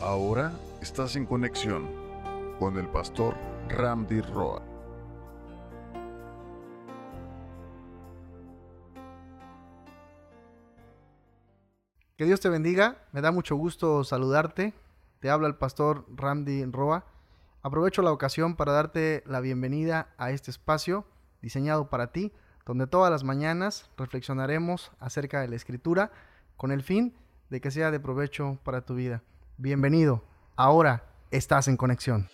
Ahora estás en conexión con el pastor Ramdi Roa. Que Dios te bendiga, me da mucho gusto saludarte. Te habla el pastor Ramdi Roa. Aprovecho la ocasión para darte la bienvenida a este espacio diseñado para ti, donde todas las mañanas reflexionaremos acerca de la escritura con el fin de que sea de provecho para tu vida. Bienvenido, ahora estás en conexión.